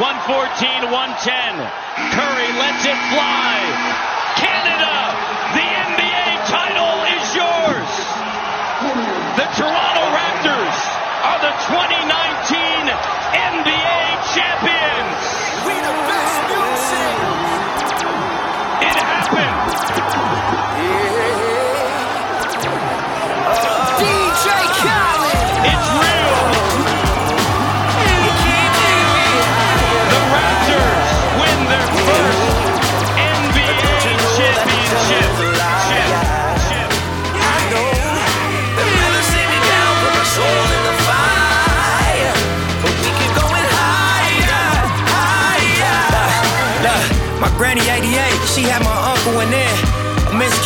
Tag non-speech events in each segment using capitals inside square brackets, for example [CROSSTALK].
114, 110. Curry lets it fly. Canada, the NBA title is yours. The Toronto Raptors are the 2019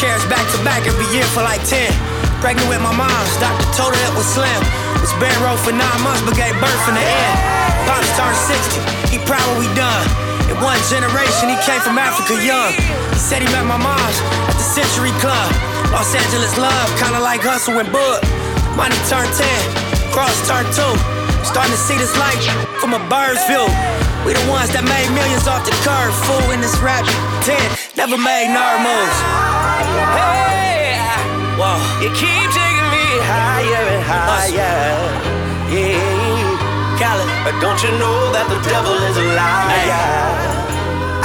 Miscarriage back to back every year for like 10. Pregnant with my mom's, doctor told her it was slim. Was bed row for nine months, but gave birth in the end. Pops turned 60, he proud what we done. In one generation, he came from Africa young. He said he met my mom's at the Century Club. Los Angeles love, kinda like Hustle and Bud. Money turned 10, cross turned 2. Starting to see this light from a bird's view. We the ones that made millions off the curve. Fool in this rap 10, never made nerd moves. Hey, Whoa. you keep taking me higher and higher. Yeah. Khaled. But don't you know that the devil is a liar?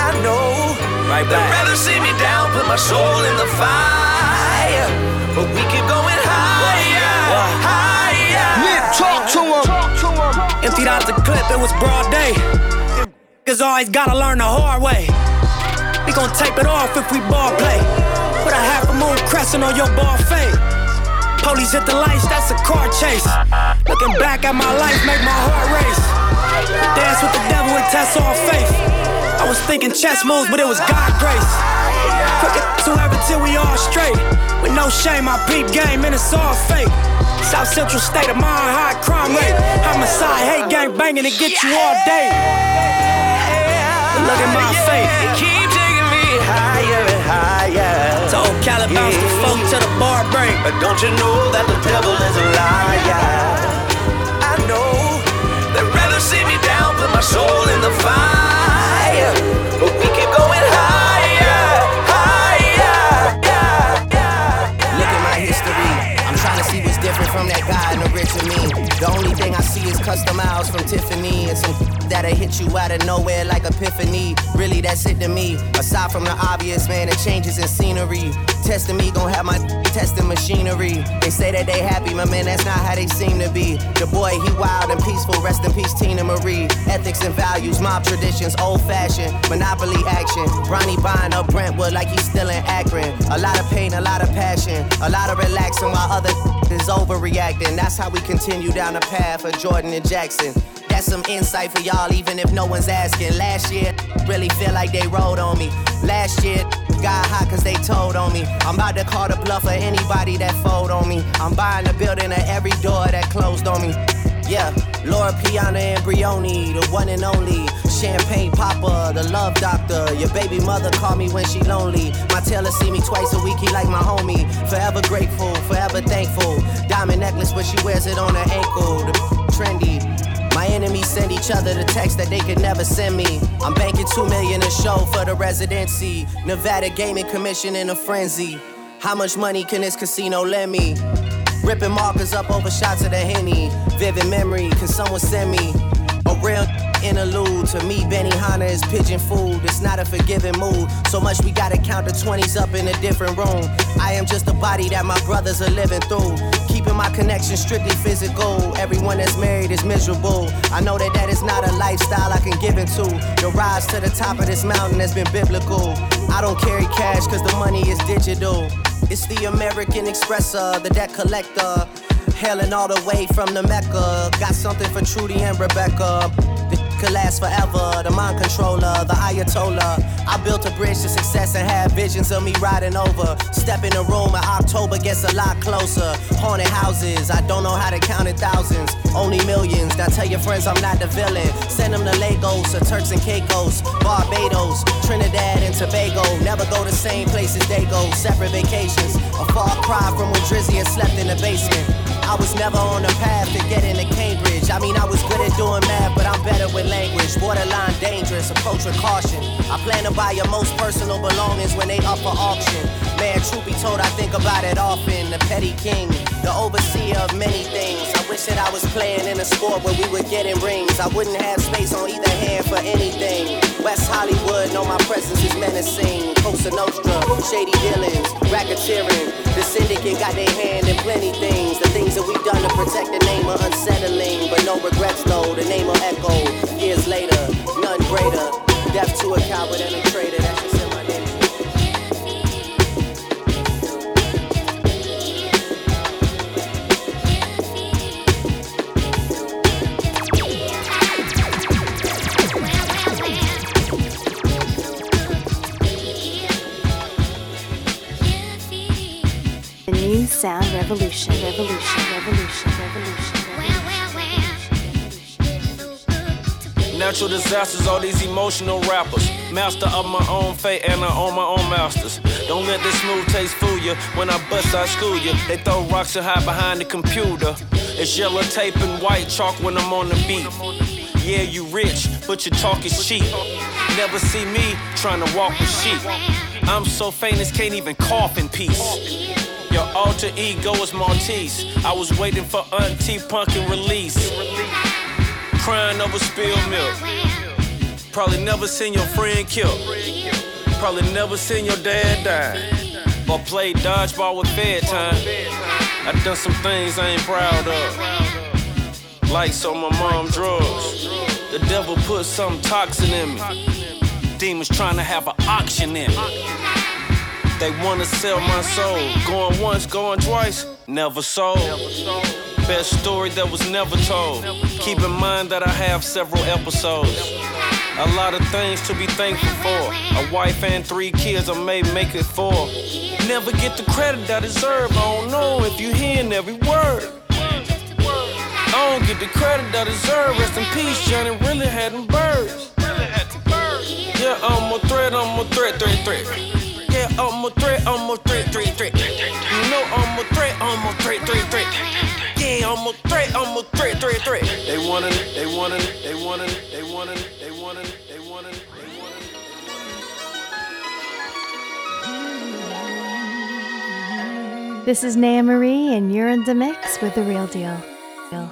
I know. Right They'd rather see me down, put my soul in the fire. But we keep going higher, Whoa. higher. talk to him. Emptied out the clip, it was broad day. Cause always gotta learn the hard way. We gon' tape it off if we ball play. Put a half a moon crescent on your ball fade. Police hit the lights, that's a car chase. Looking back at my life, make my heart race. Dance with the devil and test all faith. I was thinking chess moves, but it was God grace. Crooked to heaven till we all straight. With no shame, I peep game and it's all fake. South Central state of mind, high crime rate. Homicide, hate gang banging to get you all day. Look at my face. You keep taking me higher. Told Cali bounce the folk to the bar break. But don't you know that the devil is a liar? I know they'd rather see me down, put my soul in the fire. The only thing I see is custom miles from Tiffany and some that'll hit you out of nowhere like epiphany. Really, that's it to me. Aside from the obvious, man, the changes in scenery. Testing me, gon' have my [LAUGHS] testing machinery. They say that they happy, my man, that's not how they seem to be. The boy, he wild and peaceful. Rest in peace, Teena Marie. Ethics and values, mob traditions, old fashioned, monopoly action. Ronnie buying up Brentwood like he's still in Akron. A lot of pain, a lot of passion, a lot of relaxing while other [LAUGHS] is overreacting. That's how we continue down the path of Jordan and Jackson. That's some insight for y'all, even if no one's asking. Last year, really feel like they rode on me. Last year, got hot cause they told on me. I'm about to call the bluff of anybody that fold on me. I'm buying the building of every door that closed on me. Yeah, Loro Piana and Brioni, the one and only. Champagne Papa, the love doctor. Your baby mother call me when she lonely. My tailor see me twice a week, he like my homie. Forever grateful, forever thankful. Diamond necklace, but she wears it on her ankle. The trendy. My enemies send each other the text that they could never send me. I'm banking two million a show for the residency. Nevada Gaming Commission in a frenzy. How much money can this casino lend me? Ripping markers up over shots of the henny. Vivid memory, can someone send me a real interlude? To me, Benihana is pigeon food. It's not a forgiving mood. So much we gotta count the 20s up in a different room. I am just a body that my brothers are living through. Keeping my connection strictly physical. Everyone that's married is miserable. I know that that is not a lifestyle I can give into. The rise to the top of this mountain has been biblical. I don't carry cash cause the money is digital. It's the American Expresser, the debt collector. Hailing all the way from the Mecca. Got something for Trudy and Rebecca. Could last forever. The mind controller, the Ayatollah. I built a bridge to success and had visions of me riding over. Step in the room and October gets a lot closer. Haunted houses, I don't know how to count in thousands. Only millions. Now tell your friends I'm not the villain. Send them to Lagos or Turks and Caicos, Barbados, Trinidad and Tobago. Never go the same places they go. Separate vacations. A far cry from when Drizzy slept in the basement. I was never on the path to getting to Cambridge. I mean, I was good at doing math, but I'm better with language. Borderline dangerous, approach with caution. I plan to buy your most personal belongings when they up for auction. Man, truth be told, I think about it often. The petty king, the overseer of many things. I wish that I was playing in a sport where we were getting rings. I wouldn't have space on either hand for anything. West Hollywood, know my presence is menacing. Cosa Nostra, shady dealings, racketeering. The syndicate got their hand in plenty things. The things that we've done to protect the name are unsettling. But no regrets though, the name will echo. Years later, none greater. Death to a coward and a traitor. That's just sound revolution, revolution, revolution, revolution. Natural disasters, all these emotional rappers. Master of my own fate and I own my own masters. Don't let this smooth taste fool you. When I bust, I school you. They throw rocks and hide behind the computer. It's yellow tape and white chalk when I'm on the beat. Yeah, you rich, but your talk is cheap. Never see me trying to walk with sheep. I'm so famous, can't even cough in peace. Your alter ego is Maltese. I was waiting for Auntie Pumpkin release. Crying over spilled milk. Probably never seen your friend killed. Probably never seen your dad die. Or play dodgeball with bedtime. I done some things I ain't proud of. Like so my mom drugs. The devil put some toxin in me. Demons trying to have an auction in me. They wanna sell my soul. Going once, going twice, never sold. Best story that was never told. Keep in mind that I have several episodes. A lot of things to be thankful for. A wife and three kids, I may make it four. Never get the credit I deserve. I don't know if you're hearing every word. I don't get the credit I deserve. Rest in peace, Johnny really had them birds. Yeah, I'm a threat, I'm a threat, threat, threat. Yeah, I'm a threat, I'm a threat, threat, threat. You know I'm a threat, I'm a threat, threat, threat. Yeah, I'm a threat, I'm a threat, threat, threat. They wanted it, they wanted it, they wanted it, they wanted it, they wanted it, they wanted they wanted. This is Naya Marie, and you're in the mix with the real deal. Deal.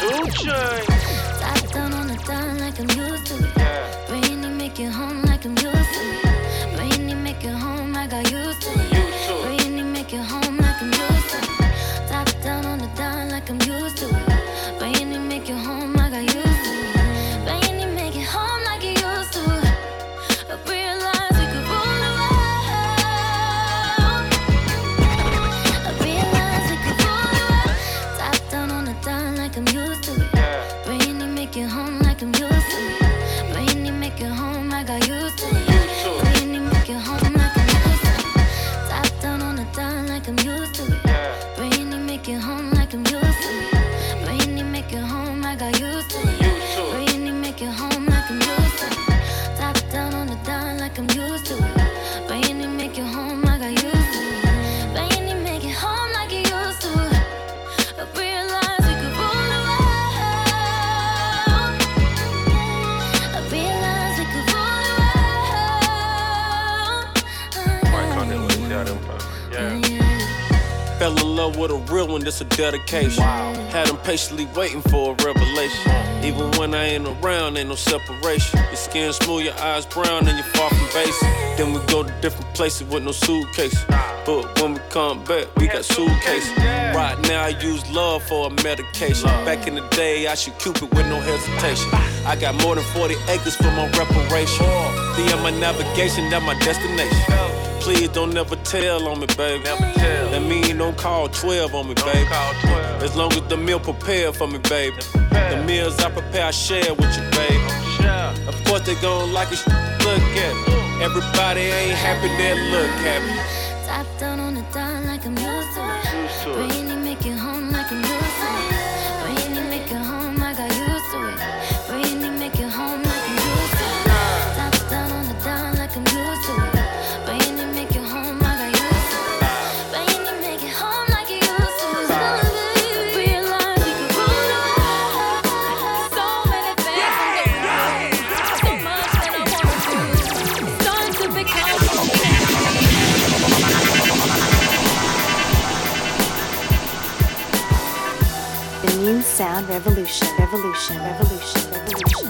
Two chains. Top down on the dime like I'm used to it. Brainy make it home like I'm used to real one, this a dedication. Had him patiently waiting for a revelation. Mm. Even when I ain't around, ain't no separation. Your skin smooth, your eyes brown, and you're far from basic. Then we go to different places with no suitcase. But when we come back, we got suitcases. Right now, I use love for a medication. Back in the day, I should Cupid with no hesitation. I got more than 40 acres for my reparation. Be on my navigation, that my destination. Please don't never tell on me, baby. Never tell. That mean don't call 12 on me, baby. As long as the meal prepared for me, baby. The meals I prepare, I share with you, baby. Of course they gon' like it, look at me. Everybody ain't happy, they look happy. Sound Revolution, Revolution, Revolution, Revolution,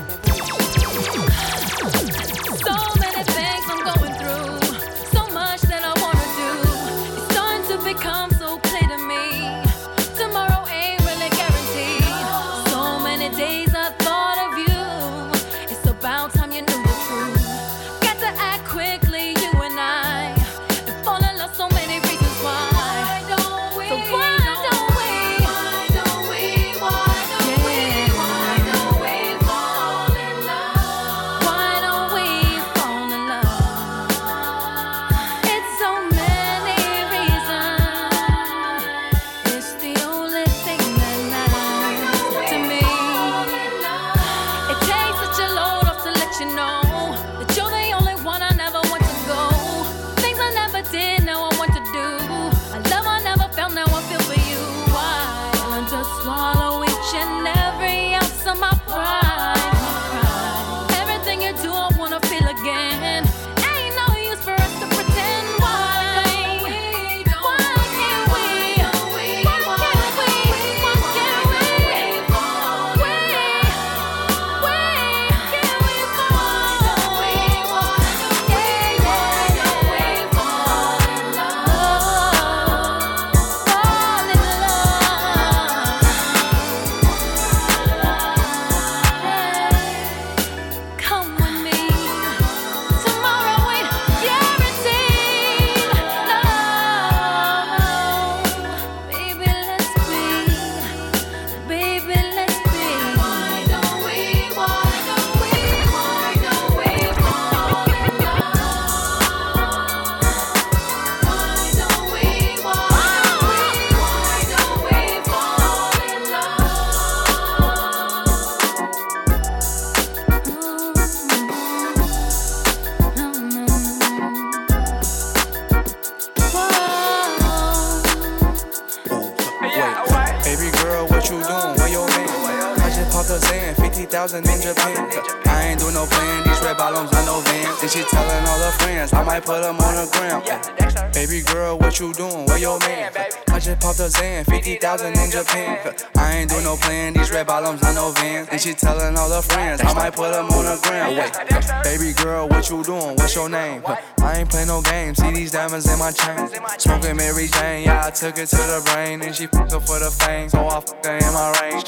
I just a Zan, 50,000 in Japan. I ain't do no plan, these red bottoms on no van. Then she telling all her friends, I might put them on the gram. Baby girl, what you doing? Where your man? I just popped a Zan, 50,000 in Japan. I ain't do no plan, these red bottoms on no van. And she telling all her friends, I might put them on the gram. Wait, baby girl, what you doing? What's your name? I ain't play no games, see these diamonds in my chain. Smoking Mary Jane, yeah, I took it to the brain. And she fuck up for the fame, so I fuck her in my range.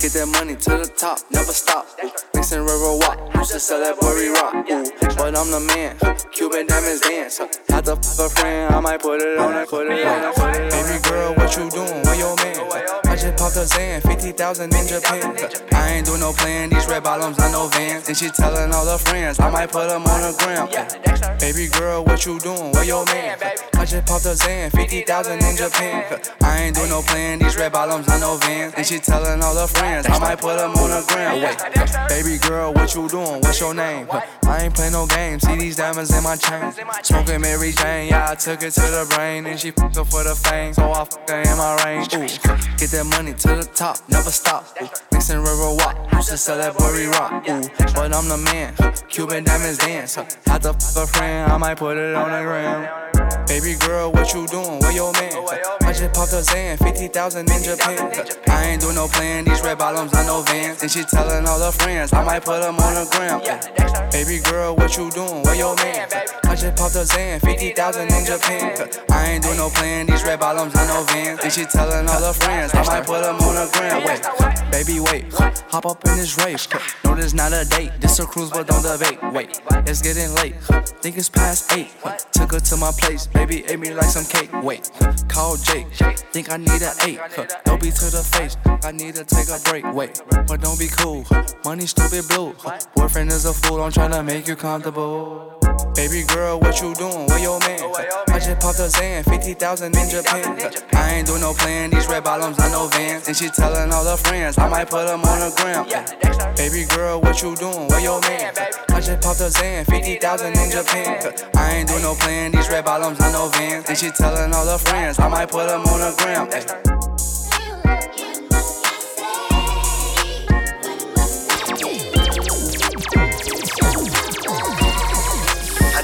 Get that money to the top, never stop. Ooh, Mixing river walk, used to sell that worry rock. Ooh, but I'm the man, Cuban diamonds dance. Had to fuck a friend, I might put it on it, put it on it, put it on. Baby girl, what you doing? Where your man? I just popped a Zan, 50,000 in Japan. I ain't do no plan, these red bottoms on no vans. And she telling all her friends, I might put them on the gram. Baby girl, what you doing? Where your man? I just popped a Zan, 50,000 in Japan. I ain't do no plan, these red bottoms on no vans. And she telling all her friends, I might put them on the gram. Wait, baby girl, what you doing? What's your name? I ain't play no games, see these diamonds in my chain. Smoking Mary Jane, yeah, I took it to the brain. And she fuck up for the fame, so I fuck her in my range. Ooh, get that money to the top, never stop. Ooh, mixing river walk, used to sell that worry rock. Ooh, but I'm the man, Cuban diamonds dance. Had to fuck a friend, I might put it on the gram. Baby girl, what you doing? Where your man? I just popped a Zan, 50,000 in Japan. I ain't do no plan, these red bottoms on no vans. And she telling all her friends, I might put them on the gram. Baby girl, what you doing? Where your man? I just popped a Zan, 50,000 in Japan. I ain't do no plan, these red bottoms on no vans. And she telling all her friends, I might put them on the gram. Wait, baby, wait, hop up in this race. No, this not a date, this a cruise, but don't debate. Wait, it's getting late. Think it's past eight. Took her to my place, baby ate me like some cake. Wait, call Jake. Think I need an eight. Don't be to the face. I need to take a break. Wait, but don't be cool. Money stupid blue. Boyfriend is a fool. I'm trying to make you comfortable. Baby girl, what you doing? Where your man? I just popped a Zan, 50,000 in Japan. I ain't do no plan, these red bottoms on no vans. And she telling all her friends, I might put them on the gram. Baby girl, what you doing? Where your man? I just popped a Zan, 50,000 in Japan. I ain't do no plan, these red bottoms on no vans. And she telling all her friends, I might put them on the gram.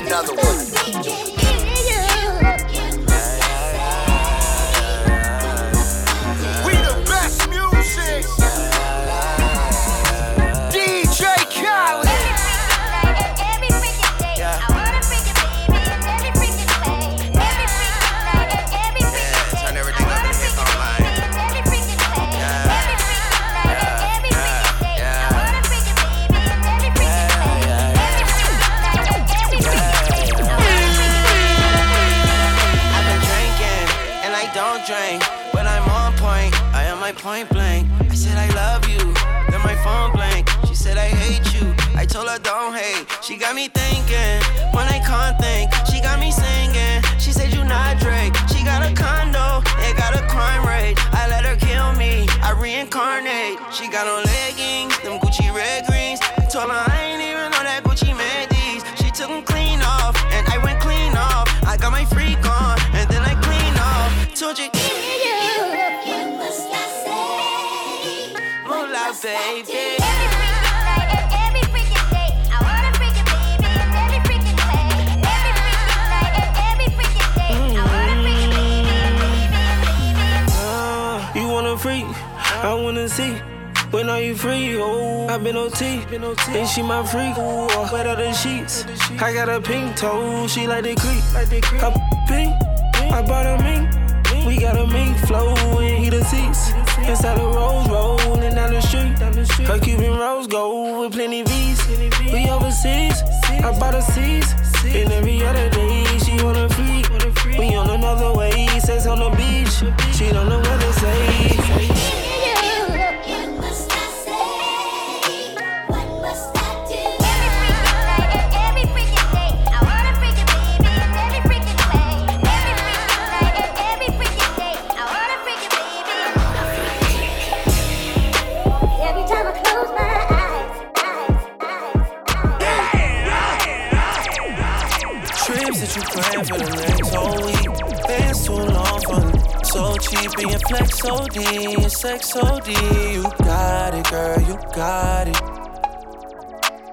Another one. Point blank. I said I love you, then my phone blank. She said I hate you. I told her don't hate. She got me thinking when I can't think. She got me singing. She said you not Drake. She got a condo, it got a crime rate. I let her kill me. I reincarnate. She got on When are you free? Oh, I've been OT. And she my freak. Ooh, uh, wet out the sheets. I got a pink toe. She like the creep. I pink. I bought a mink. We got a mink flow and the seats. Inside the rose rolling down the street. Her Cuban rose gold with plenty V's. We overseas. I bought a C's. And every other day she wanna freak. We on another way. Sex on the beach. She don't know what to say. Flex OD, your sex OD. You got it, girl, you got it.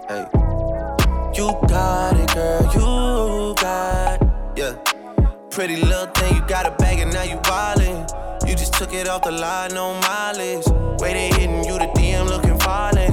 Hey, you got it, girl, you got it. Yeah, pretty little thing, you got a bag and now you wildin'. You just took it off the line, no mileage. Way they hitting you, the DM looking violent.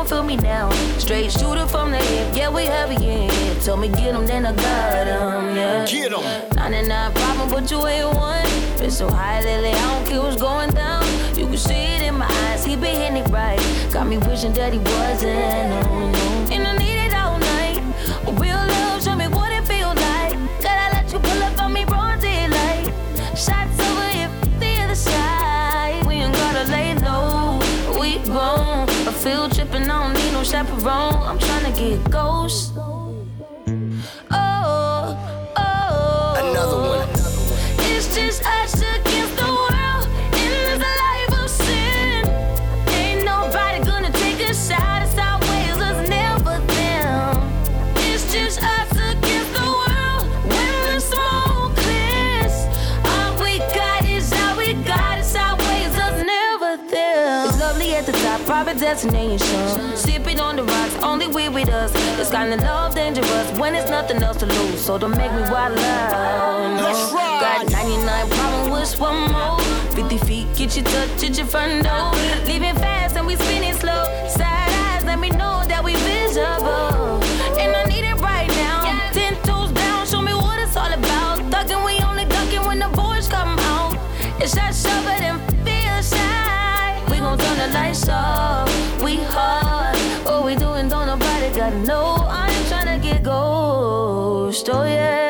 Gon' feel me now. Straight shooter from the hip, yeah, we heavy in. Told me get 'em, then I got 'em, yeah. Get 'em. 99 problem, but you ain't one. Been so high lately, I don't care what's going down. You can see it in my eyes, he been hitting it right. Got me wishing that he wasn't, no, no. Tryna ghost. Oh, oh. Another one. It's just us against the world in this life of sin. Ain't nobody gonna take us out. It's our ways, us never them. It's just us against the world when the smoke clears. All we got is all we got. It's our ways, us never them. It's lovely at the top, private destination. On the rocks, only we with us. It's kinda love dangerous when it's nothing else to lose. So don't make me wild out. No. Got 99 problem with one more. 50 feet, get you touch at your front door. Leaving fast and we spinning slow. Side eyes, let me know that we visible. And I need it right now. Ten toes down, show me what it's all about. Thugging, we only ducking when the boys come out. It's that shove it and feel shy. We gon' turn the lights off. We hard. Ghost.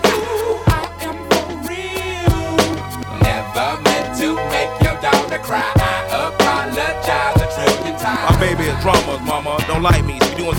Cry. I apologize a trillion times. My baby is drama, mama. Don't like me.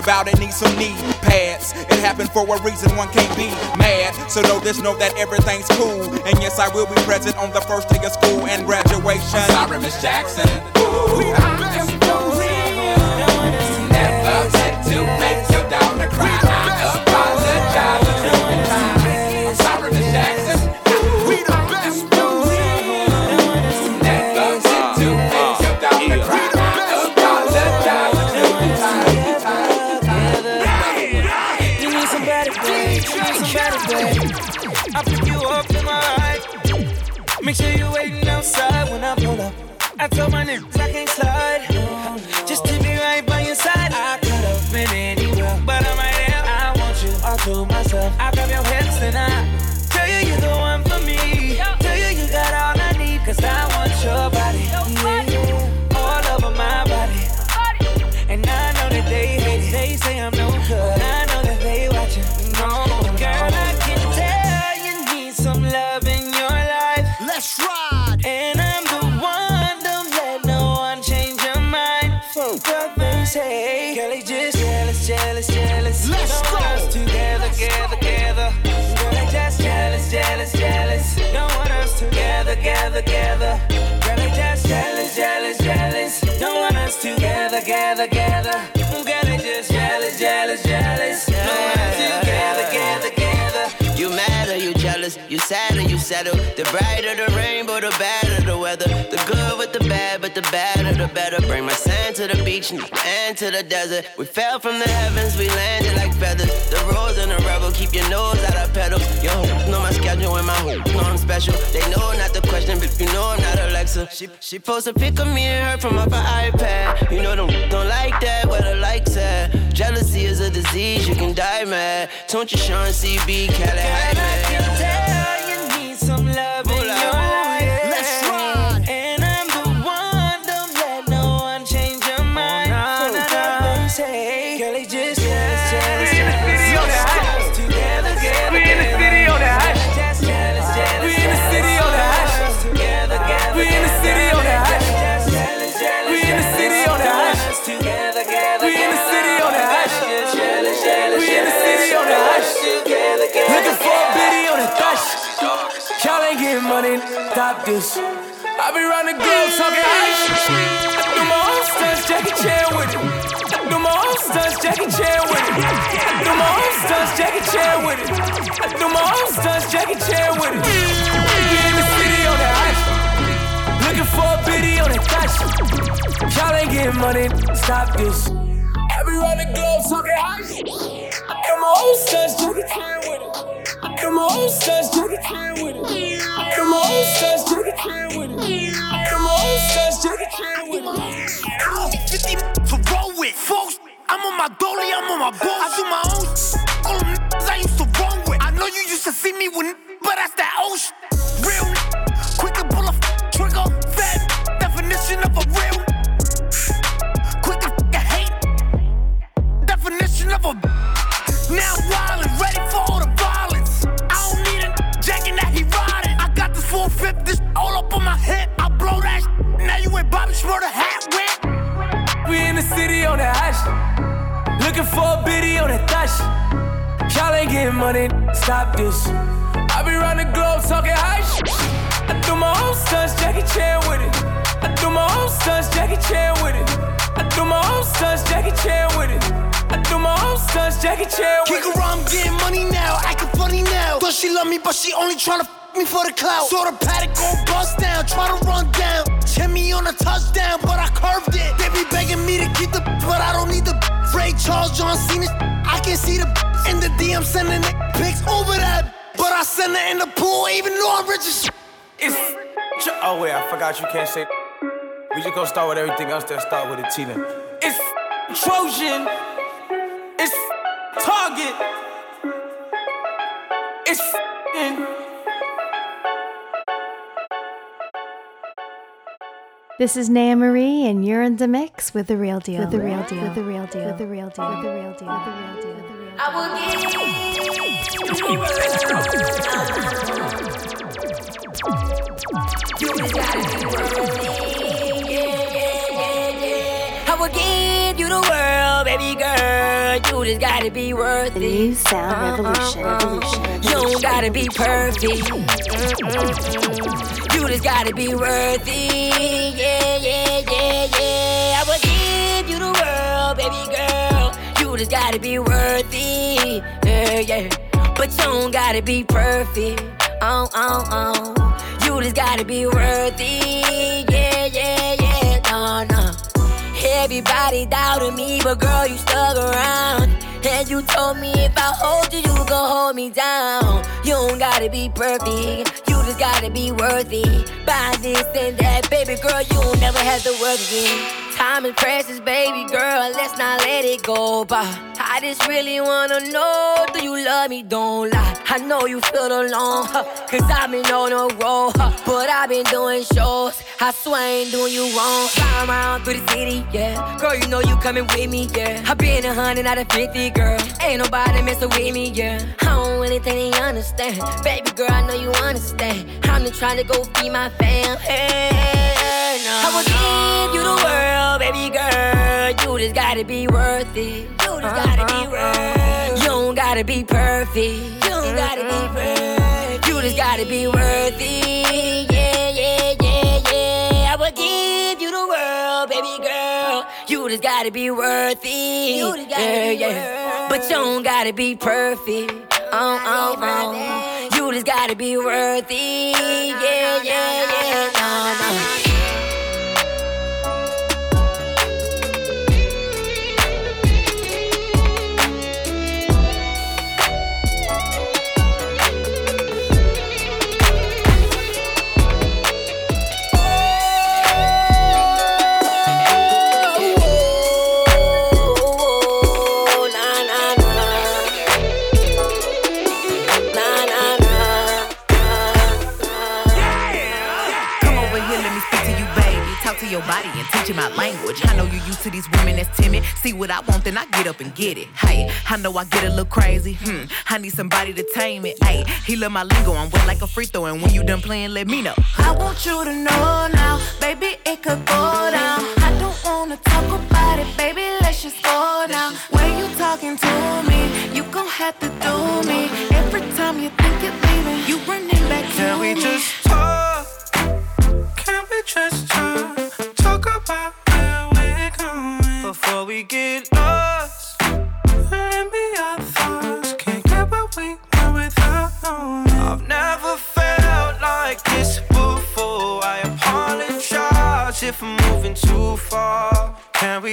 about it, need some knee pads. It happened for a reason, one can't be mad. So know this, know that everything's cool. And yes, I will be present on the first day of school and graduation. I'm sorry, Miss Jackson. Ooh, I am real. Never meant to make Make sure you waiting outside when I pull up. I told my niggas I can't slide. You sad you settle? The brighter the rainbow, the better the weather. The better. Bring my sand to the beach and to the desert. We fell from the heavens, we landed like feathers. The rose and the rebel, keep your nose out of pedals. Yo, know my schedule and my hope, know I'm special. They know not the question, but you know I'm not Alexa. She she post a pic of me and her from off her iPad. You know them don't like that, where the likes at. Jealousy is a disease, you can die mad. Don't you Sean CB, Cali High man. Tell you need some love money, stop this. I be round the talking high shit. I do my own stunts, Jackie Chan with it. Do my own stunts, Jackie Chan with it. Do my own stunts, Jackie Chan with it. Do my own stunts, Jackie Chan with it. We in the city on that shit. Looking for a biddy on that shit. Y'all ain't getting money, stop this. I be round the globe talking shit. Do my own stunts, Jackie Chan with it. I do my own stunts, Jackie Chan with it. I do my own stunts, Jackie Chan with it. I do my own stunts, Jackie Chan with it. 50 to roll with. Folks, I'm on my dolly, I'm on my boat. I do my own. All them I used to roll with. I know you used to see me with, Looking for a biddy on that shit. Y'all ain't getting money, stop this. I be round the globe talking high shit. I do my own stunts, Jackie Chan with it. I do my own stunts, Jackie Chan with it. I do my own stunts, Jackie Chan with it. I do my own stunts, Jackie Chan with it. Kick around, getting money now, acting funny now. Thought she love me, but she only tryna f me for the clout. Saw the paddock go bust down, try to run down. Me on a touchdown, but I curved it. They be begging me to keep the, but I don't need the. Ray Charles, John Cena, I can see the in the DM sending pics over that. But I send it in the pool, even though I'm rich as. It's. Oh, wait, I forgot you can't say. We just gonna start with everything else that start with a T then. It's Trojan. It's Target. It's f***ing. This is Naya Marie, and you're in the mix with the real deal. With the real deal. With the real deal. With the real deal. With the real deal. With the real deal. With the real deal. I will give you the world. I will give you the world, baby girl. girl, you just gotta be worth The new sound Uh-uh, revolution. uh-uh. revolution. You don't gotta be perfect. Mm-mm-mm. You just gotta be worth it. Yeah, yeah, yeah, yeah. I will give you the world, baby girl. You just gotta be worth it. Yeah, yeah. But you don't gotta be perfect. Oh, oh, oh. You just gotta be worth it. Yeah, yeah, yeah. No, no. Everybody doubted me, but girl, you stuck around. And you told me if I hold you, you gon' hold me down. You don't gotta be perfect, gotta be worthy. Buy this and that, baby girl, you don't never have to work again. Time is precious, baby girl, let's not let it go by. I just really wanna know, do you love me? Don't lie. I know you feel alone, huh, cause I've been on a roll, huh, but I've been doing shows. I swear I ain't doing you wrong. Fly around through the city, yeah. Girl, you know you coming with me, yeah. I've been a hundred out of fifty, girl. Ain't nobody messing with me, yeah. I don't really think they understand. Baby girl, I know you understand. I'm just trying to go feed my fam. Hey, no. I will give you the world, baby girl. You just gotta be worth it. You just gotta be uh-huh. worth. You don't gotta be perfect. You don't gotta be perfect. You just gotta be worth it. Yeah, yeah, yeah, yeah. I will give you the world, baby girl. You just gotta be worth it. You just gotta yeah, be yeah. But you don't gotta be perfect. Oh, oh, oh. You just gotta be worth it. Uh, yeah, yeah, yeah. Your body and teach you my language. I know you used to these women that's timid. See what I want, then I get up and get it. Hey, I know I get a little crazy. Hmm, I need somebody to tame it. Hey, he love my lingo. I'm wet like a free throw, and when you done playing, let me know. I want you to know now, baby, it could go down. I don't wanna talk about it, baby, let's just go now. When you talking to me, you gon' have to do me. Every time you think you're leaving, you running back to Can we just talk? Can we just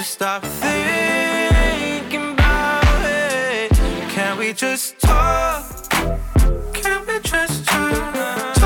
So stop thinking about it. Can we just talk? Can we just talk?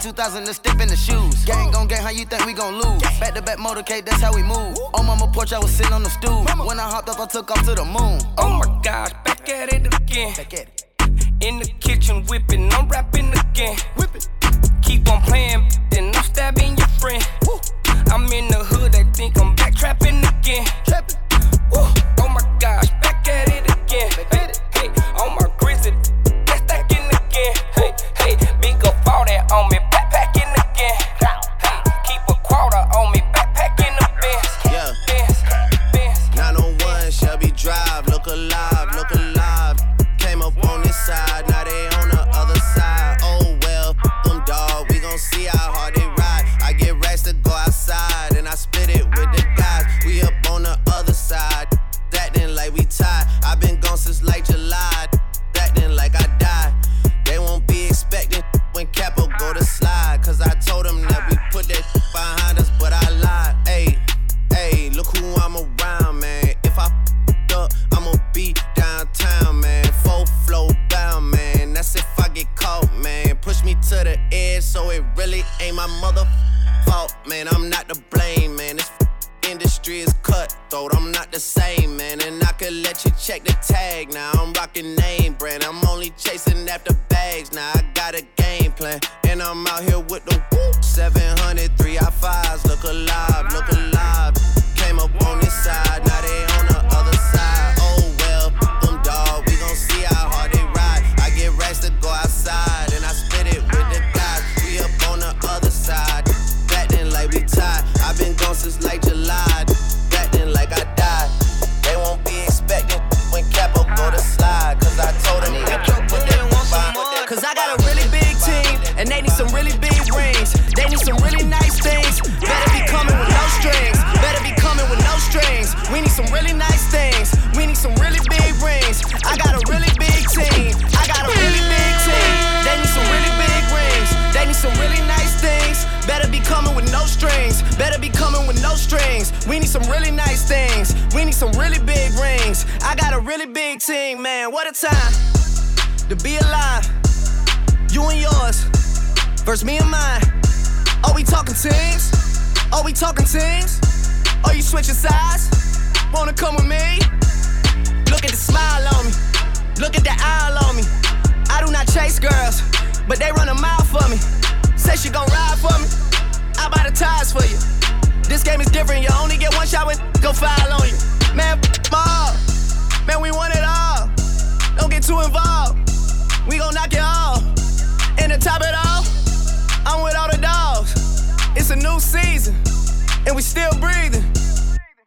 2,000 to step in the shoes, gang gon' gang, how you think we gon' lose, back to back motorcade, that's how we move, on mama porch, I was sitting on the stool, when I hopped up, I took off to the moon, Oh my gosh, back at it again. In the kitchen whipping, I'm rapping check the tag now. I'm rocking name brand. I'm only chasing after bags now. I got a game plan. And I'm out here with the woo. 700, three I fives. Look alive, look alive. Came up on this side, now they on the other side. Oh well, them dog. We gon' see how hard they ride. I get racks to go outside. And I spit it with the guys. We up on the other side. Acting like we tied. i been gone since like July. Strings. We need some really nice things. We need some really big rings. I got a really big team, man. What a time to be alive. You and yours, versus me and mine. Are we talking teams? Are we talking teams? Are you switching sides? Wanna come with me? Look at the smile on me. Look at the eye on me. I do not chase girls, but they run a mile for me. Say she gon' ride for me. I buy the tires for you. This game is different. You only get one shot when go foul on you. Man, mob. Man, we want it all. Don't get too involved. We gon' knock it all. And to top it all, I'm with all the dogs. It's a new season, and we still breathing.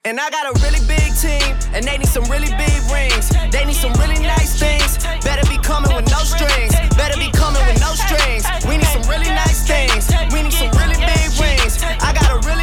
And I got a really big team, and they need some really big rings. They need some really nice things. Better be coming with no strings. Better be coming with no strings. We need some really nice things. We need some really big rings. I got a really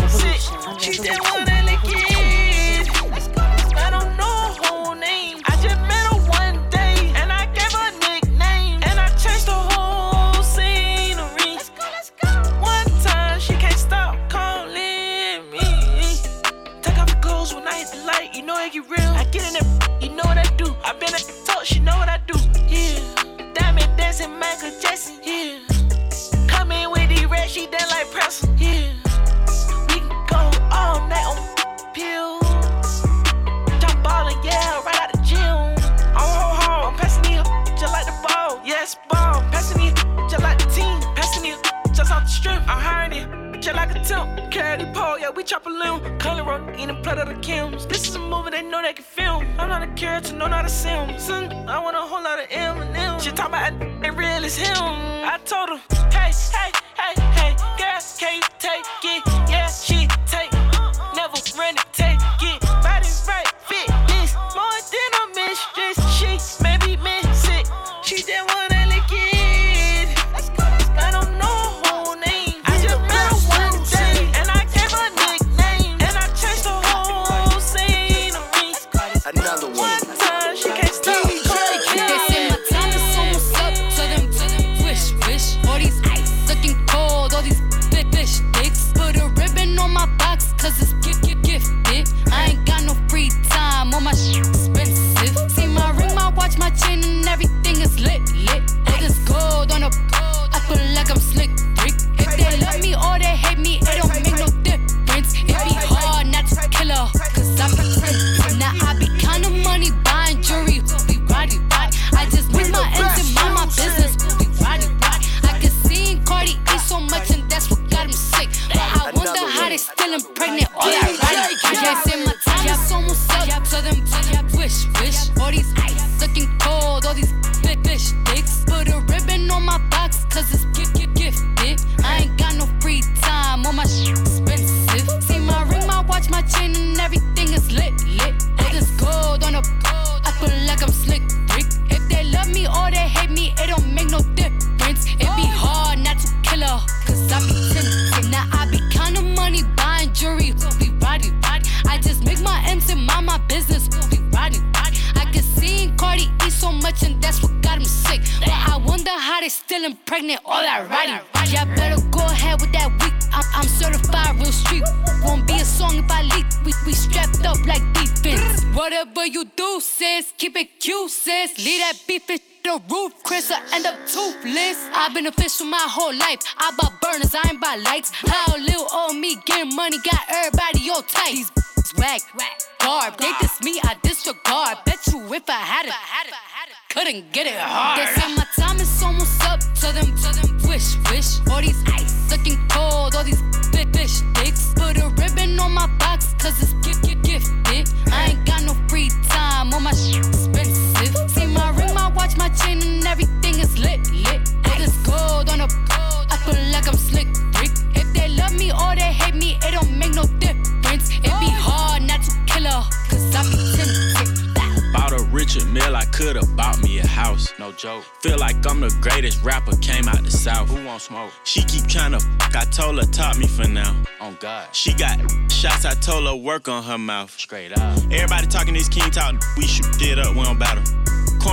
on her mouth. Straight up. Everybody talking this king talk, we shoot it up, we don't battle.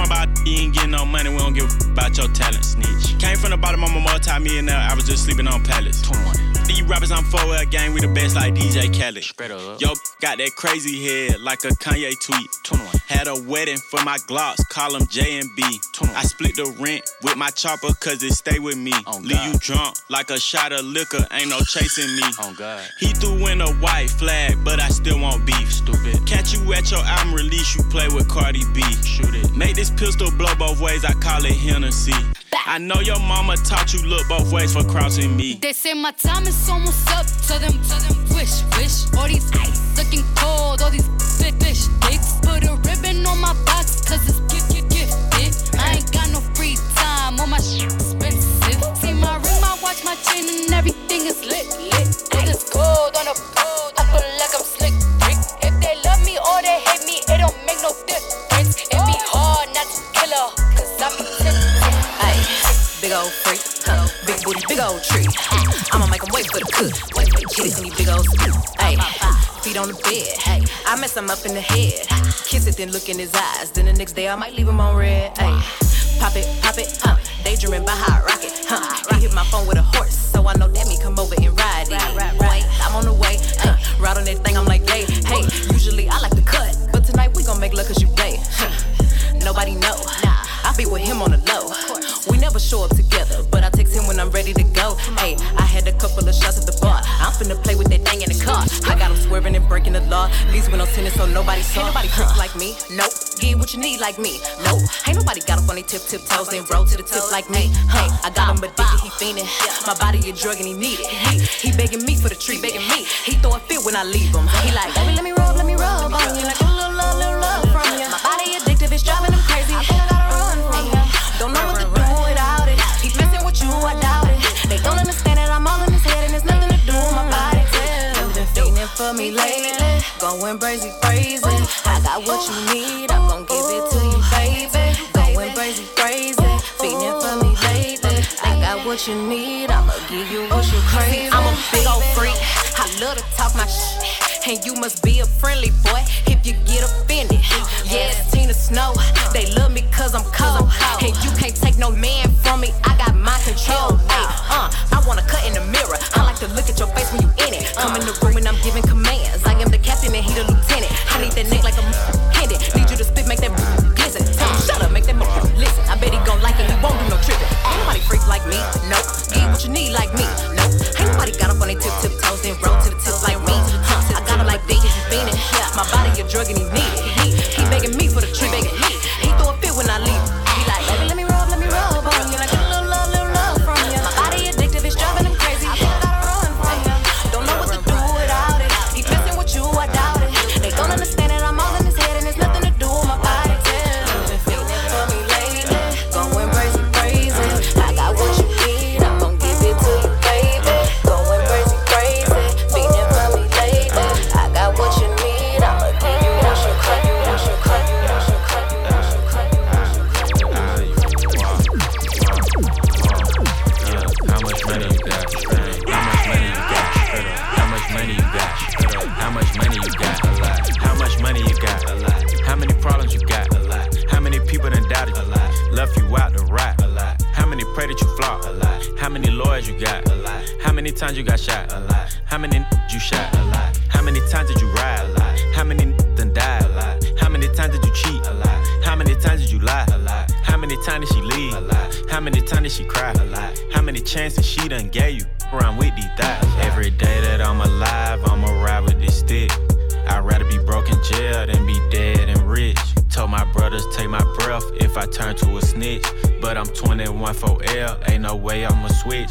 about you ain't getting no money, we don't give about your talent, snitch. Came from the bottom, I'm me multi-millionaire, I was just sleeping on pallets. 21 to you rappers, I'm 4L gang, we the best like DJ up. Yo, got that crazy head like a Kanye tweet. 21. Had a wedding for my Glocks, call them Jay and Bey. 21. I split the rent with my chopper cause it stay with me. Oh, Leave you drunk like a shot of liquor, ain't no chasing me. Oh God. He threw in a white flag, but I still want beef. Stupid. Catch you at your album release, you play with Cardi B. Shoot it. Make this pistol blow both ways, I call it Hennessy. I know your mama taught you look both ways for crossing me. They say my time is almost up. Tell them, tell them, wish, wish. All these ice looking cold, all these fish dicks. Put a ribbon on my box, cause it's gift, gift, gifted. I ain't got no free time, all my shit expensive. See my ring, my watch, my chain, and everything is lit, lit. Put this gold on a gold, I feel like I'm slick, Rick. If they love me or they hate me, it don't make no difference. Big old freak, huh? Big booty, big old tree. I'ma make 'em wait for the cook. Wait, wait, kitties in these big old Ay, feet on the bed. Hey, I mess him up in the head. Kiss it, then look in his eyes. Then the next day I might leave him on red. Ay, pop it, pop it, huh? Daydreaming by hot rocket, huh? He hit my phone with a horse, so I know that me come over and ride it. Wait, I'm on the way, uh, ride on that thing, I'm like, yay. Hey, usually I like to cut, but tonight we gon' make love cause you gay. Huh. Nobody know. I be with him on the low. We never show up together, but I text him when I'm ready to go. Hey, I had a couple of shots at the bar. I'm finna play with that thing in the car. I got him swerving and breaking the law. Least when I'm tennis, so nobody saw. Ain't nobody freak like me. Nope. Get what you need like me. Nope. Ain't nobody got up on they tip tip toes and roll to the tip like me. Hey, I got him addicted, he fiending. My body a drug and he need it. He, he begging me for the treat, begging me. He throw a fit when I leave him. He like, baby, let me rub, let me rub on you. Like for me lately, going crazy, crazy. I got what you need, I'm gon' give it to you, baby. Going crazy, crazy, feeling for me lately. I got what you need, I'ma give you what you crazy. I'm a big old freak, I love to talk my shit. And you must be a friendly boy if you get offended. Yeah, it's Tina Snow. They love me cause I'm cold. And you can't take no man from me. I got my control. Ay, uh, I wanna cut in the mirror. I like to look at your face when you in it. Come in the room and I'm giving commands. I am the captain and he the lieutenant. I need that neck like a pendant. Need you to spit, make that glisten. Tell him shut up, make that listen. I bet he gon' like it, he won't do no tripping. Ain't nobody freak like me. Nope. Get what you need like me. How many you shot? A lot. How many times did you ride? A lot. How many done died? A lot. How many times did you cheat? A lot. How many times did you lie? A lot. How many times did she leave? A lot. How many times did she cry? A lot. How many chances she done gave you? Around with these thighs. Every day that I'm alive, I'ma ride with this stick. I'd rather be broke in jail than be dead and rich. Told my brothers take my breath if I turn to a snitch. But I'm 21 for L, ain't no way I'ma switch.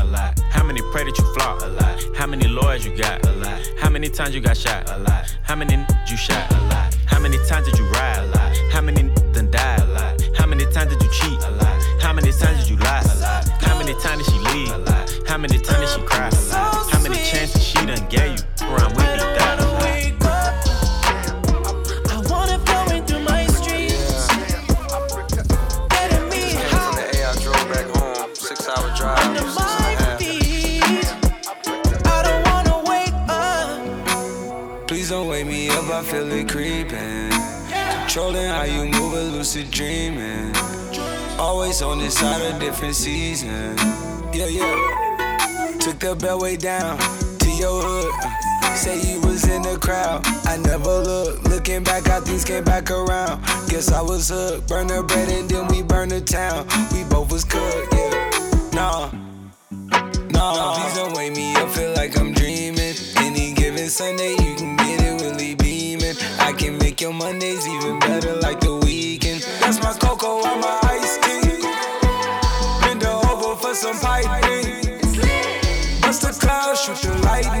A lot. How many pray that you flocked? How many lawyers you got? A lot. How many times you got shot? A lot. How many n- you shot? A lot. How many times did you ride? A lot. How many n- done died? A lot. How many times did you cheat? A lot. How many times did you lie? A lot. How many times did she leave? A lot. How many times did she cry? A lot. How many chances she done gave you? Controlling how you move, a lucid dreaming. Always on this side of different season. Yeah, yeah. Took the beltway down to your hood. Say you was in the crowd. I never looked. Looking back, how things came back around. Guess I was hooked. Burn the bread and then we burn the town. We both was cooked, yeah. Nah. Nah, please don't wake me up, feel like I'm dreaming. Any given Sunday, you make your Mondays even better like the weekend. That's my cocoa, I'm my ice king. Bend over for some piping. Bust the clouds, shoot the lightning.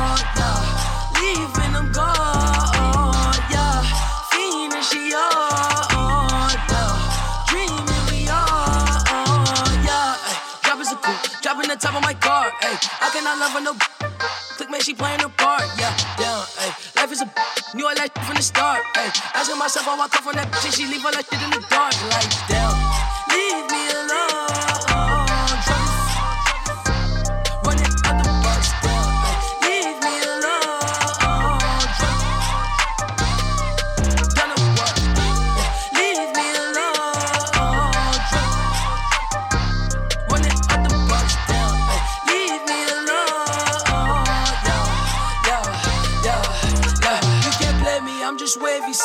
Top of my car. Hey, I cannot love her no. Click man, she playing her part. Yeah. Hey, life is a. Knew that from the start. Hey, asking myself how I come from that and she leave all that shit in the dark. Like down, leave me alone.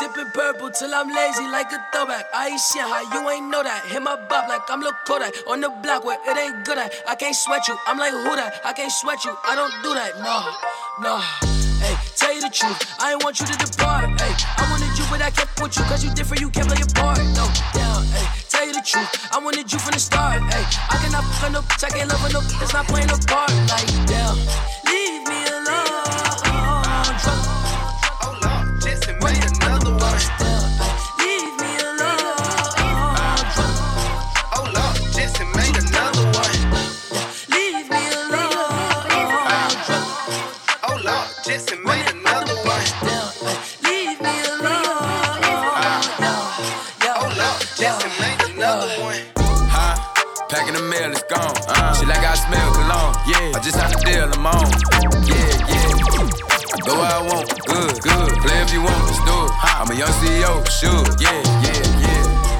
Sipping purple till I'm lazy like a throwback. I ain't shit how you ain't know that. Hit my bop like I'm Lil Kodak on the block where it ain't good at. I can't sweat you. I'm like who that? I can't sweat you. I don't do that. No, no. Hey, tell you the truth, I ain't want you to depart. Hey, I wanted you, but I kept with you, cause you different, you can't play your part. No, down, hey, tell you the truth. I wanted you from the start. Hey, I cannot fuck no bitch, I can't love no bitch, not playing a part. Like, damn, leave me alone. Oh Lord, made Packing the mail, it's gone. Uh, shit like I smell cologne. Yeah, I just had to deal, I'm on. Yeah, yeah. Go where I want, good, good. Play if you want, let's do it. I'm a young CEO, sure. Yeah, yeah, yeah.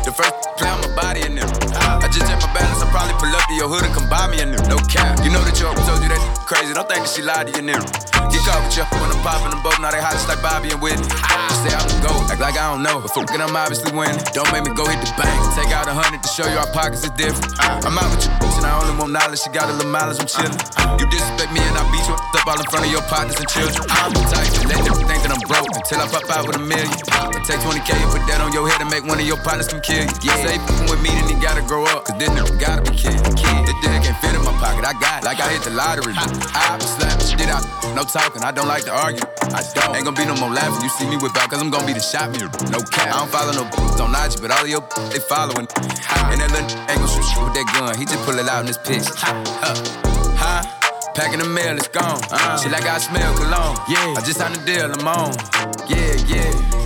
The first play on my body in them. I just check my balance, I probably pull up to your hood and come buy me a new. No cap. You know that your told you that crazy. Don't think that she lied to you, new. Get caught with your when I'm popping them both. Now they hot just like Bobby and Whitney. Just say I'm the GOAT, act like I don't know. But fucking, I'm obviously winning. Don't make me go hit the bank. Take out a hundred to show you our pockets is different. I'm out with you, and I only want knowledge. She got a little mileage, I'm chillin'. You disrespect me and I beat you up all in front of your partners and children. I'm the type to let them think that I'm broke until I pop out with a million. I take 20k and put that on your head and make one of your partners come you. Yeah, say fucking with me, then he gotta grow up. Cause this nigga gotta be kid. kid. This dick can't fit in my pocket. I got it. Like I hit the lottery. I slap shit out. No talking. I don't like to argue. I don't. Ain't gonna be no more laughing. You see me whip out, cause I'm gonna be the shot mirror. No cap. I don't follow no don't notch, but all of your they following. And that little ain't gon' shoot with that gun. He just pull it out in his pics. Huh? Huh? Packing the mail, it's gone. Uh, shit like I smell cologne. Yeah, I just signed a deal, I'm on. Yeah, yeah.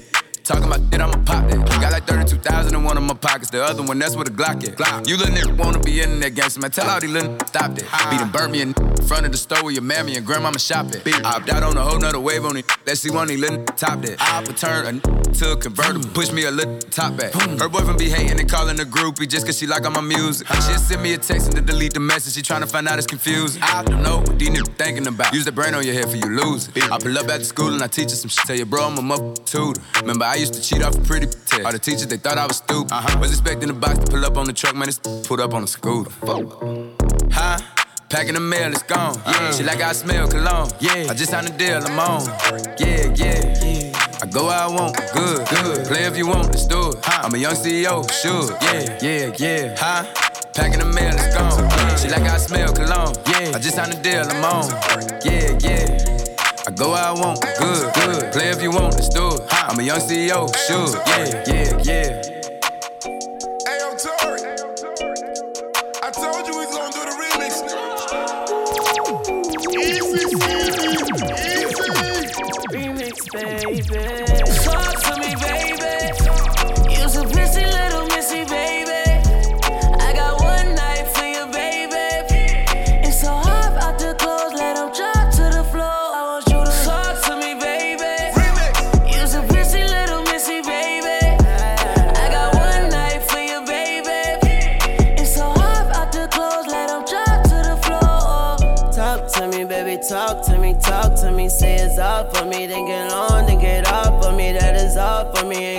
Talking about shit, I'ma pop that. Got like 32,000 in one of my pockets. The other one, that's where the Glock at. Glock. You little nigga wanna be in that gangster, man. Tell all these little niggas stop that. Beat and burn me in front of the store where your mammy and grandmama shop at. I opt out on a whole nother wave on it. That she want these little top that. I'll return a to a convertible. Mm. Push me a little top back. Mm. Her boyfriend be hating and calling a groupie just cause she like all my music. She'll send me a text and to delete the message. She tryna find out it's confusing. I don't know what these niggas thinking about. Use the brain on your head for you lose it. I pull up after school and I teach her some shit. Tell your bro I'm a mother tutor. Remember, I used to cheat off a pretty test. All the teachers, they thought I was stupid. Uh-huh. Was expecting the box to pull up on the truck, man, it's put up on the scooter. Fuck. Huh? Packing the mail, it's gone. Yeah. Shit like I smell cologne. Yeah. I just signed a deal, I'm on. Yeah, yeah, yeah. I go where I want, good, good. Play if you want, let's do it. I'm a young CEO, sure. Yeah, yeah, yeah. Huh? Packing the mail, it's gone. Yeah. Shit like I smell cologne. Yeah. I just signed a deal, I'm on. Yeah, yeah. I go where I want, good, good. Play if you want, let's do it. I'm a young CEO, sure. Yeah, yeah, yeah. Hey, yo, Tory. I told you we was gonna do the remix. Easy, easy, easy. Remix, baby.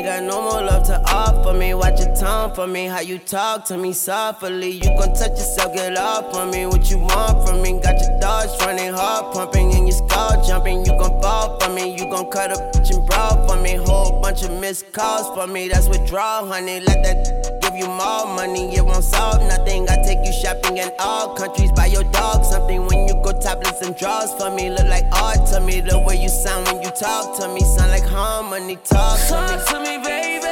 Ain't got no more love to offer me. Watch your tongue for me, how you talk to me softly. You gon' touch yourself, get off on me. What you want from me? Got your dogs running hard, pumping, and your skull jumping. You gon' fall for me. You gon' cut a bitch and brawl for me. Whole bunch of missed calls for me. That's withdrawal, honey. Let that give you more money. It won't solve nothing. I take you shopping in all countries. Buy your dog something when you go topless and draws for me. Look like art to me. The way you sound when you talk to me. Sound like harmony. Talk to me. Talk to me, baby.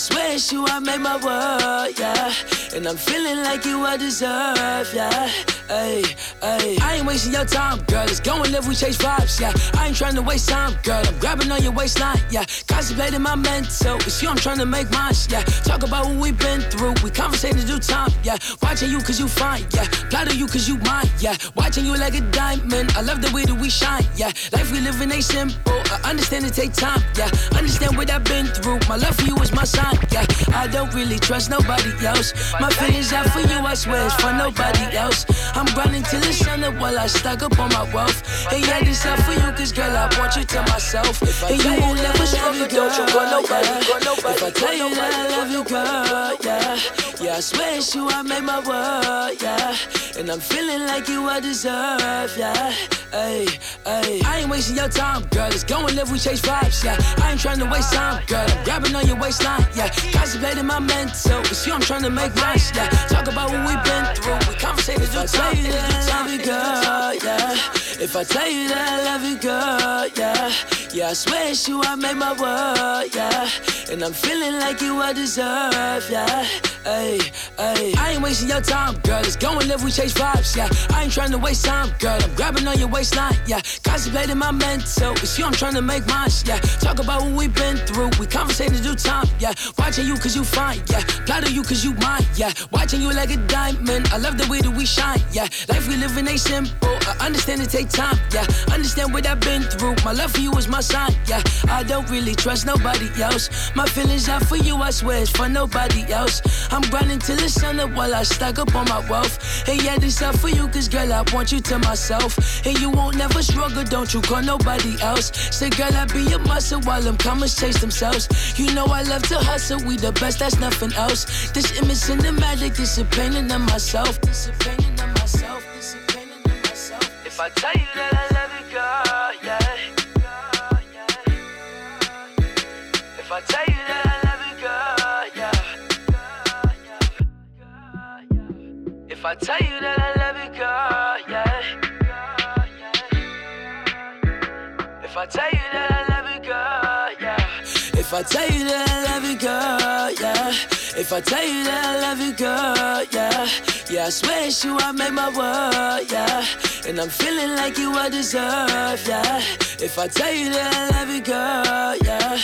Swear it's you, I made my world, yeah. And I'm feeling like you I deserve, yeah. Hey, hey. I ain't wasting your time, girl. Let's go and live, we chase vibes, yeah. I ain't trying to waste time, girl. I'm grabbing on your waistline, yeah. Contemplating my mental. It's you, I'm trying to make mine, yeah. Talk about what we've been through. We conversating do time, yeah. Watching you cause you fine, yeah. Plotting you cause you mine, yeah. Watching you like a diamond. I love the way that we shine, yeah. Life we living ain't simple. I understand it take time, yeah. Understand what I've been through. My love for you is my sign, yeah. I don't really trust nobody else. My feelings out for you, I swear it's for nobody else. I'm grinding till the sun up while I stack up on my wealth. And yeah, this out for you, cause girl, I want you to myself. And you won't never struggle, don't you got nobody. If I tell you that I love you, girl, yeah. Yeah, I swear it's you, I made my world, yeah. And I'm feeling like you, are deserve, yeah. Hey, hey. I ain't wasting your time, girl. Let's go and live, we chase vibes, yeah. I ain't trying to waste time, girl. I'm grabbing on your waistline, yeah. Contemplating my mental. It's you, I'm trying to make mine, yeah. Talk about what we've been through. We conversating do time, you, girl, yeah. If I tell you that I love you, girl, yeah. Yeah, I swear it's you, I made my world, yeah. And I'm feeling like you, I deserve, yeah. Hey, hey. I ain't wasting your time, girl. Let's go and live, we chase vibes, yeah. I ain't trying to waste time, girl. I'm grabbing on your waistline, yeah. Contemplating my mental. It's you, I'm trying to make mine, yeah. Talk about what we've been through. We conversating do time, yeah. Watching you cause you fine, yeah. Plotting you cause you mine, yeah. Watching you like a diamond. I love the way that we shine, yeah. Life we live in ain't simple. I understand it take time, yeah. Understand what I've been through. My love for you is my sign, yeah. I don't really trust nobody else. My feelings are for you, I swear it's for nobody else. I'm grinding till the sun up while I stack up on my wealth. And yeah, this out for you, cause girl, I want you to myself. And you won't never struggle, don't you call nobody else. Say, girl, I be your muscle while them commas chase themselves. You know I love to hustle, we the best, that's nothing else. This image cinematic, this a painting of myself. This a painting of myself. I tell you that I love you, girl, yeah. If I tell you that I love you, girl, yeah. If I tell you that I love you, girl, yeah. If I tell you that I love you, girl, yeah. If I tell you that I love you, girl, yeah. If I tell you that I love you, girl, yeah. Yeah, I swear it's you, I made my world, yeah. And I'm feeling like you, I deserve, yeah. If I tell you that I love you, girl, yeah.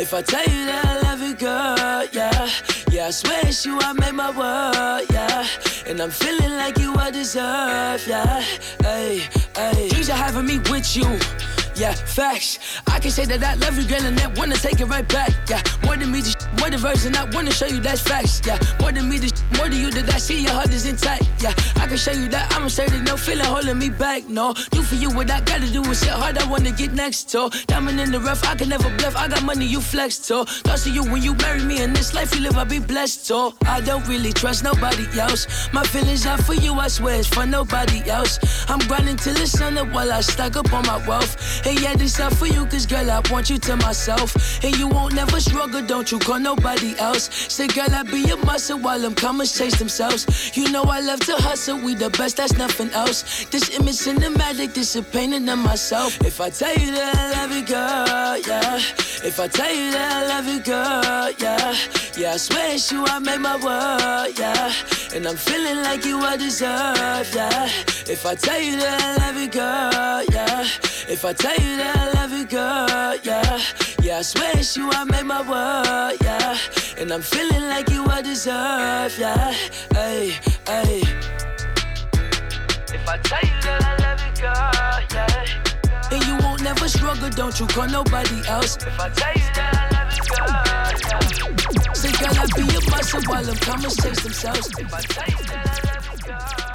If I tell you that I love you, girl, yeah. Yeah, I swear it's you, I made my world, yeah. And I'm feeling like you, I deserve, yeah. Hey, hey. Dreams are having me with you. Yeah, facts. I can say that I love you, girl, and that wanna take it right back. Yeah, more than me, the more the version I wanna show you that's facts. Yeah, more than me, more than you that I see your heart is intact. Yeah, I can show you that I'm certain, no feeling holding me back. No, do for you what I gotta do is shit hard. I wanna get next to. Diamond in the rough, I can never bluff. I got money, you flex to. Thoughts of you when you marry me in this life you live, I'll be blessed to. I don't really trust nobody else. My feelings are for you, I swear it's for nobody else. I'm grinding till the sun up while I stack up on my wealth. Hey, yeah, this out for you, cause girl, I want you to myself. And you won't never struggle, don't you call nobody else. Say, girl, I be a muscle while them commas chase themselves. You know I love to hustle, we the best, that's nothing else. This image cinematic, this a painting of myself. If I tell you that I love you, girl, yeah. If I tell you that I love you, girl, yeah. Yeah, I swear it's you, I made my world, yeah. And I'm feeling like you I deserve, yeah. If I tell you that I love you, girl, yeah. If I tell you that I love you, girl, yeah. Yeah, I swear it's you, I made my world, yeah. And I'm feeling like you I deserve, yeah. Hey, hey. If I tell you that I love you, girl, yeah. And you won't never struggle, don't you call nobody else. If I tell you that I love you, girl, yeah. Say, girl, I be a muscle while them commas chase themselves. If I tell you that I love you, girl.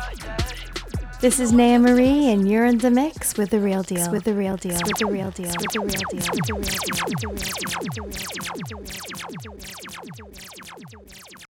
This is Naya Marie, and you're in the mix with the real deal. With the real deal. With the real deal. With the real deal. With the real deal. With the real deal. With the real deal. With the real deal.